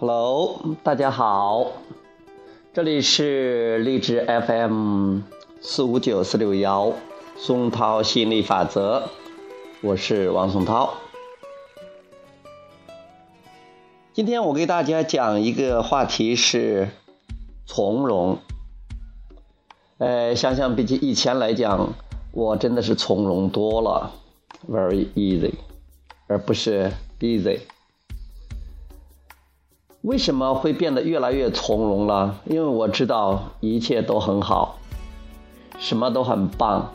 Hello，大家好，这里是励志 FM 四五九四六幺松涛吸引力法则，我是王松涛。今天我给大家讲一个话题是从容。呃，想想比起以前来讲，我真的是从容多了，very easy，而不是 busy。为什么会变得越来越从容了？因为我知道一切都很好，什么都很棒。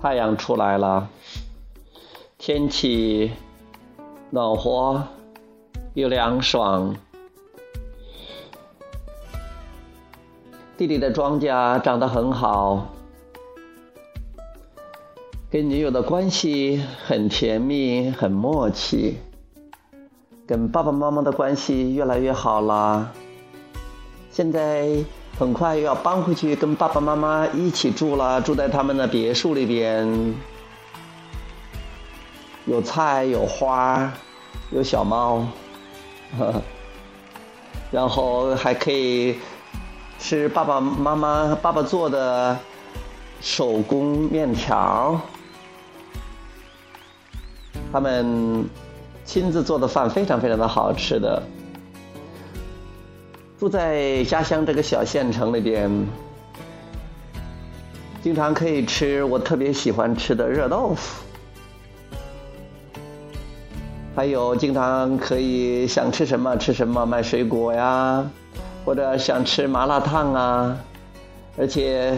太阳出来了，天气暖和又凉爽，弟弟的庄稼长得很好，跟女友的关系很甜蜜，很默契。跟爸爸妈妈的关系越来越好了，现在很快又要搬回去跟爸爸妈妈一起住了，住在他们的别墅里边，有菜有花，有小猫，然后还可以吃爸爸妈妈爸爸做的手工面条，他们。亲自做的饭非常非常的好吃的。住在家乡这个小县城里边，经常可以吃我特别喜欢吃的热豆腐，还有经常可以想吃什么吃什么，买水果呀，或者想吃麻辣烫啊，而且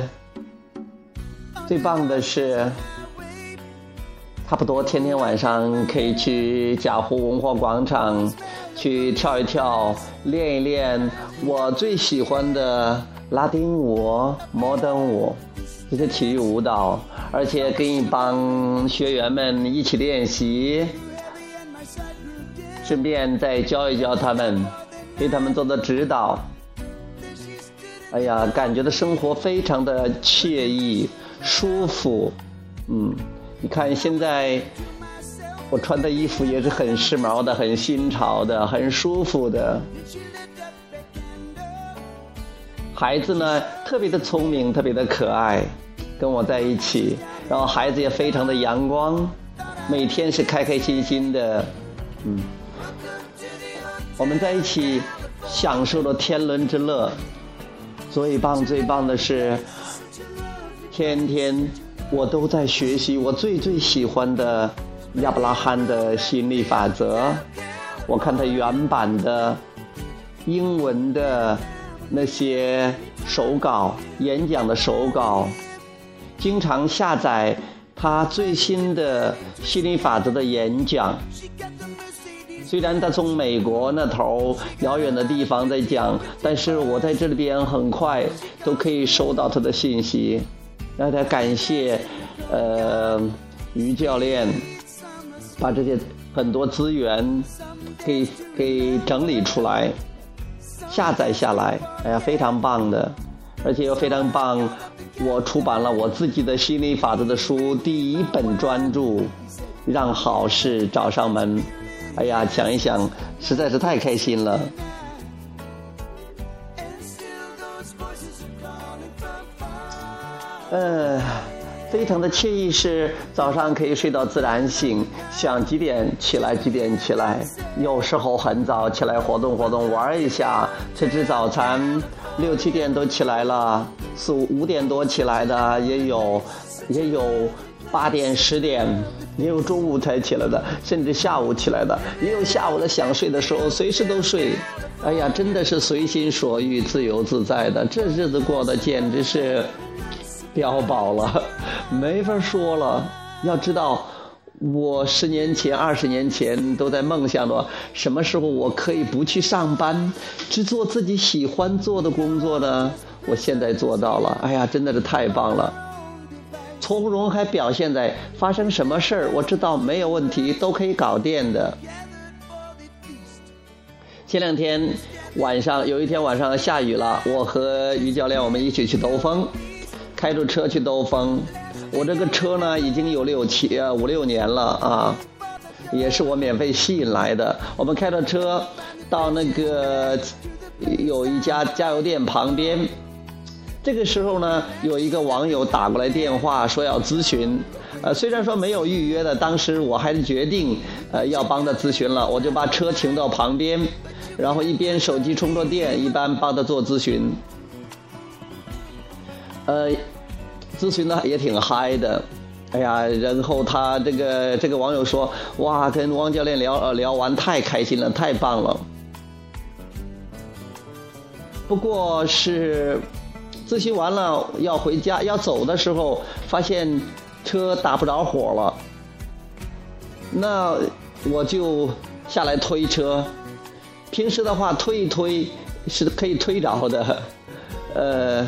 最棒的是。差不多天天晚上可以去贾湖文化广场，去跳一跳，练一练我最喜欢的拉丁舞、摩登舞这些体育舞蹈，而且跟一帮学员们一起练习，顺便再教一教他们，给他们做做指导。哎呀，感觉的生活非常的惬意、舒服，嗯。你看，现在我穿的衣服也是很时髦的、很新潮的、很舒服的。孩子呢，特别的聪明，特别的可爱，跟我在一起，然后孩子也非常的阳光，每天是开开心心的，嗯，我们在一起享受了天伦之乐。最棒、最棒的是，天天。我都在学习我最最喜欢的亚伯拉罕的心理法则。我看他原版的英文的那些手稿、演讲的手稿，经常下载他最新的心理法则的演讲。虽然他从美国那头遥远的地方在讲，但是我在这里边很快都可以收到他的信息。让他感谢，呃，于教练把这些很多资源给给整理出来，下载下来，哎呀，非常棒的，而且又非常棒。我出版了我自己的心理法则的书，第一本专著，让好事找上门。哎呀，想一想，实在是太开心了。呃，非常的惬意，是早上可以睡到自然醒，想几点起来几点起来，有时候很早起来活动活动玩一下，吃吃早餐，六七点都起来了，四五点多起来的也有，也有八点十点，也有中午才起来的，甚至下午起来的，也有下午的想睡的时候随时都睡，哎呀，真的是随心所欲，自由自在的，这日子过得简直是。碉堡了，没法说了。要知道，我十年前、二十年前都在梦想着什么时候我可以不去上班，只做自己喜欢做的工作呢？我现在做到了，哎呀，真的是太棒了！从容还表现在发生什么事儿，我知道没有问题，都可以搞定的。前两天晚上有一天晚上下雨了，我和于教练我们一起去兜风，开着车去兜风。我这个车呢已经有六七呃五六年了啊，也是我免费吸引来的。我们开着车到那个有一家加油店旁边，这个时候呢有一个网友打过来电话说要咨询。呃，虽然说没有预约的，当时我还是决定，呃，要帮他咨询了。我就把车停到旁边，然后一边手机充着电，一边帮他做咨询。呃，咨询的也挺嗨的，哎呀，然后他这个这个网友说，哇，跟汪教练聊聊完太开心了，太棒了。不过是咨询完了要回家要走的时候，发现。车打不着火了，那我就下来推车。平时的话推一推是可以推着的，呃，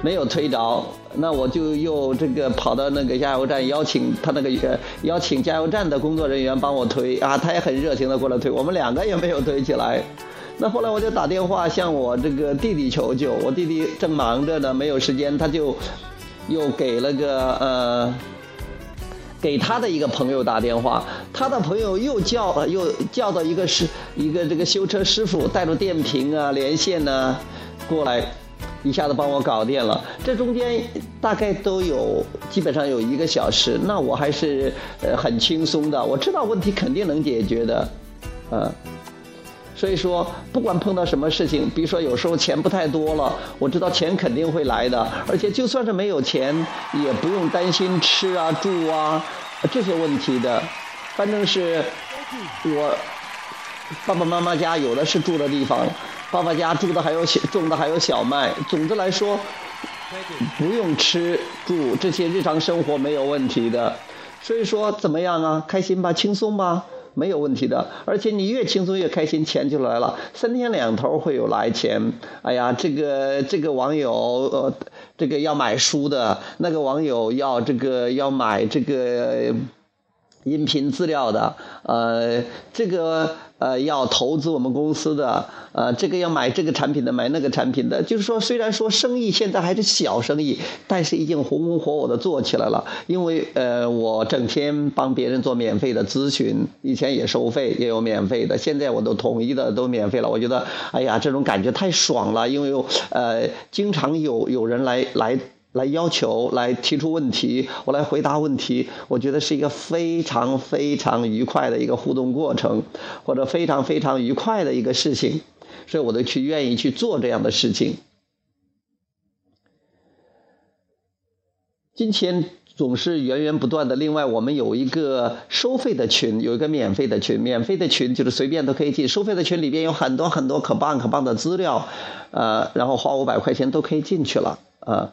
没有推着，那我就又这个跑到那个加油站邀请他那个邀请加油站的工作人员帮我推啊，他也很热情的过来推，我们两个也没有推起来。那后来我就打电话向我这个弟弟求救，我弟弟正忙着呢，没有时间，他就。又给了个呃，给他的一个朋友打电话，他的朋友又叫又叫到一个师一个这个修车师傅，带着电瓶啊、连线呢过来，一下子帮我搞定了。这中间大概都有基本上有一个小时，那我还是呃很轻松的，我知道问题肯定能解决的，嗯。所以说，不管碰到什么事情，比如说有时候钱不太多了，我知道钱肯定会来的，而且就算是没有钱，也不用担心吃啊、住啊这些问题的。反正是我爸爸妈妈家有的是住的地方，爸爸家住的还有小种的还有小麦。总的来说，不用吃住这些日常生活没有问题的。所以说怎么样啊？开心吧，轻松吧。没有问题的，而且你越轻松越开心，钱就来了，三天两头会有来钱。哎呀，这个这个网友呃，这个要买书的，那个网友要这个要买这个。音频资料的，呃，这个呃要投资我们公司的，呃，这个要买这个产品的，买那个产品的，就是说，虽然说生意现在还是小生意，但是已经红红火火的做起来了。因为呃，我整天帮别人做免费的咨询，以前也收费，也有免费的，现在我都统一的都免费了。我觉得，哎呀，这种感觉太爽了，因为呃，经常有有人来来。来要求，来提出问题，我来回答问题，我觉得是一个非常非常愉快的一个互动过程，或者非常非常愉快的一个事情，所以我都去愿意去做这样的事情。金钱总是源源不断的。另外，我们有一个收费的群，有一个免费的群，免费的群就是随便都可以进，收费的群里边有很多很多可棒可棒的资料，呃，然后花五百块钱都可以进去了，啊。呃，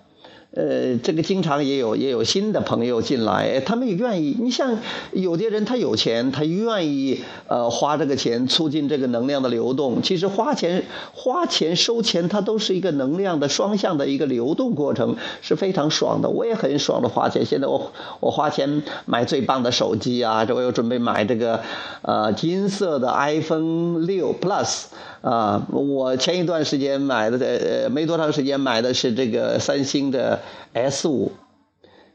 呃这个经常也有也有新的朋友进来，他们也愿意。你像有的人他有钱，他愿意呃花这个钱促进这个能量的流动。其实花钱花钱收钱，它都是一个能量的双向的一个流动过程，是非常爽的。我也很爽的花钱。现在我我花钱买最棒的手机啊，这我又准备买这个呃金色的 iPhone 六 Plus。啊，我前一段时间买的，呃，没多长时间买的是这个三星的 S 五，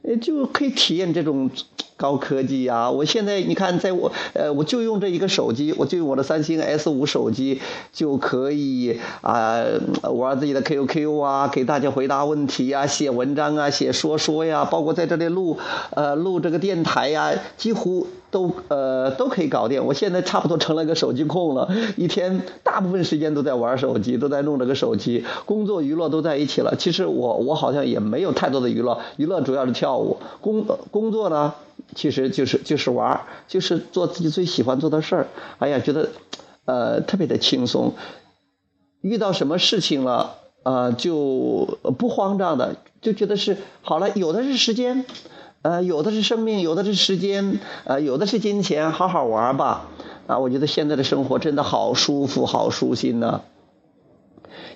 呃，就可以体验这种。高科技呀！我现在你看，在我呃，我就用这一个手机，我就用我的三星 S 五手机就可以啊玩自己的 QQ 啊，给大家回答问题呀，写文章啊，写说说呀，包括在这里录呃录这个电台呀，几乎都呃都可以搞定。我现在差不多成了个手机控了，一天大部分时间都在玩手机，都在弄这个手机，工作娱乐都在一起了。其实我我好像也没有太多的娱乐，娱乐主要是跳舞，工工作呢。其实就是就是玩儿，就是做自己最喜欢做的事儿。哎呀，觉得呃特别的轻松。遇到什么事情了啊，就不慌张的，就觉得是好了。有的是时间，呃，有的是生命，有的是时间，呃，有的是金钱，好好玩吧。啊，我觉得现在的生活真的好舒服，好舒心呢。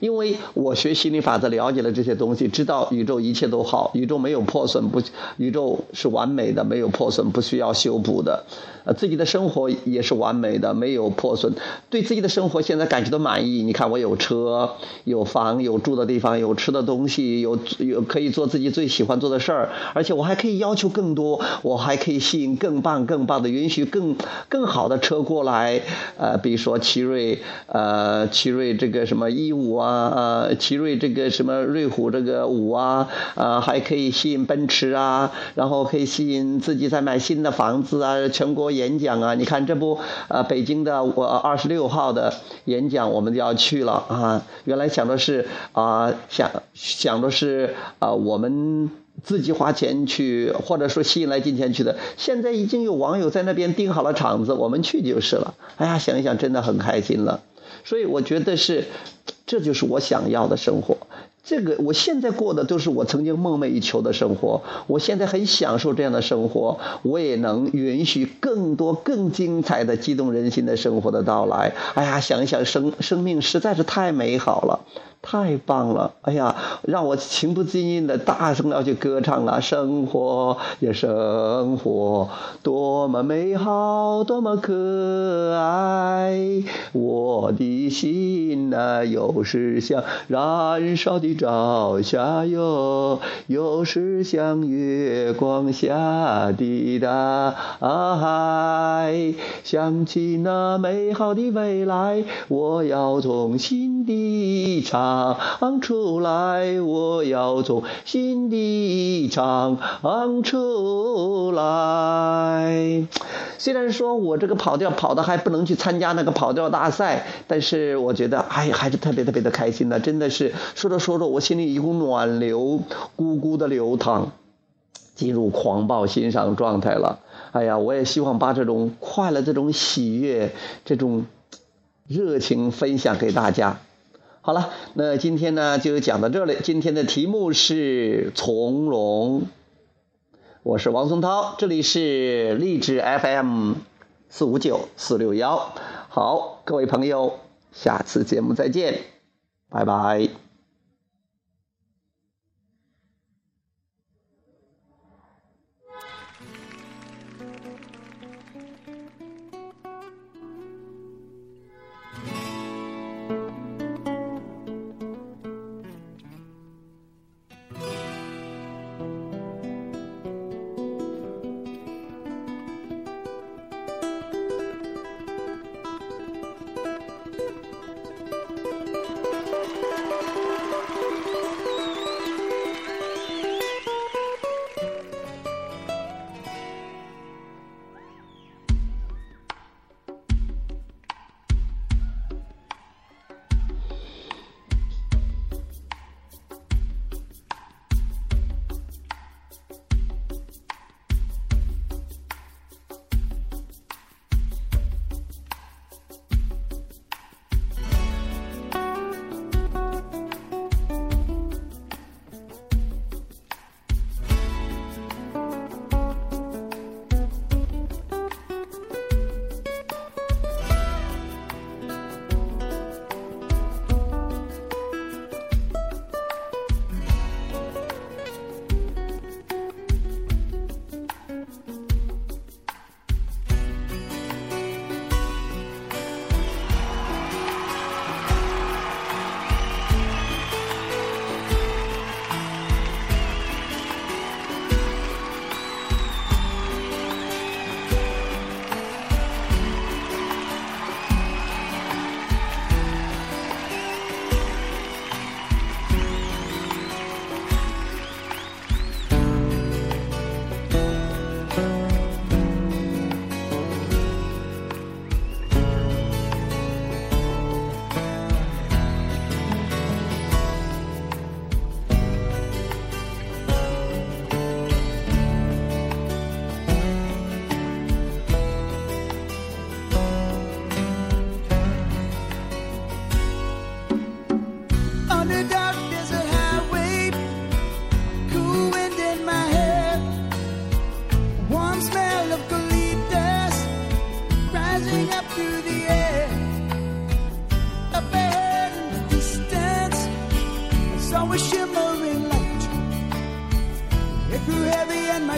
因为我学心理法则，了解了这些东西，知道宇宙一切都好，宇宙没有破损，不，宇宙是完美的，没有破损，不需要修补的。呃，自己的生活也是完美的，没有破损，对自己的生活现在感觉到满意。你看，我有车，有房，有住的地方，有吃的东西，有有可以做自己最喜欢做的事儿，而且我还可以要求更多，我还可以吸引更棒、更棒的，允许更更好的车过来。呃，比如说奇瑞，呃，奇瑞这个什么一五啊，呃，奇瑞这个什么瑞虎这个五啊，啊，还可以吸引奔驰啊，然后可以吸引自己再买新的房子啊，全国。演讲啊，你看这不，呃，北京的我二十六号的演讲，我们就要去了啊。原来想的是啊，想想的是啊，我们自己花钱去，或者说吸引来金钱去的。现在已经有网友在那边订好了场子，我们去就是了。哎呀，想一想真的很开心了。所以我觉得是，这就是我想要的生活。这个我现在过的都是我曾经梦寐以求的生活，我现在很享受这样的生活，我也能允许更多更精彩的、激动人心的生活的到来。哎呀，想一想，生生命实在是太美好了。太棒了！哎呀，让我情不自禁的大声要去歌唱了。生活呀，生活，多么美好，多么可爱！我的心呐，有时像燃烧的朝霞哟，有时像月光下的大海。想起那美好的未来，我要从心底唱。唱出来，我要从心底唱出来。虽然说我这个跑调跑的还不能去参加那个跑调大赛，但是我觉得哎还是特别特别的开心的，真的是说着说着，我心里一股暖流咕咕的流淌，进入狂暴欣赏状态了。哎呀，我也希望把这种快乐、这种喜悦、这种热情分享给大家。好了，那今天呢就讲到这里。今天的题目是从容。我是王松涛，这里是励志 FM 四五九四六幺。好，各位朋友，下次节目再见，拜拜。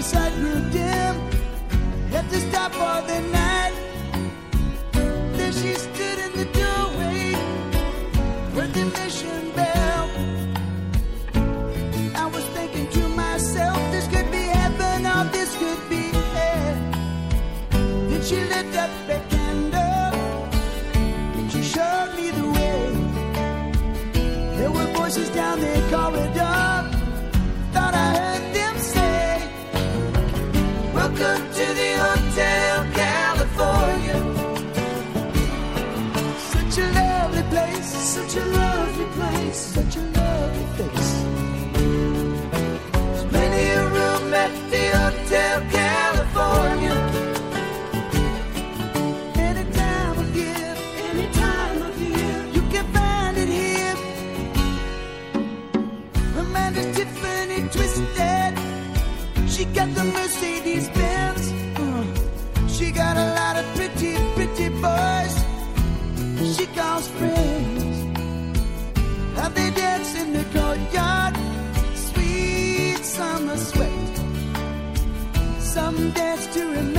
sight grew dim. Had to stop for the night. Then she stood in the doorway with the mission bell. I was thinking to myself, this could be heaven or this could be hell. Then she lit up a candle and she showed me the way. There were voices down the corridor. that's to remember.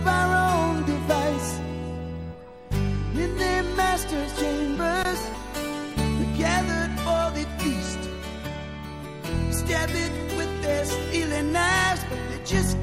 of our own device. In their master's chambers, they gathered for the feast. Stabbed it with their stealing knives, but they just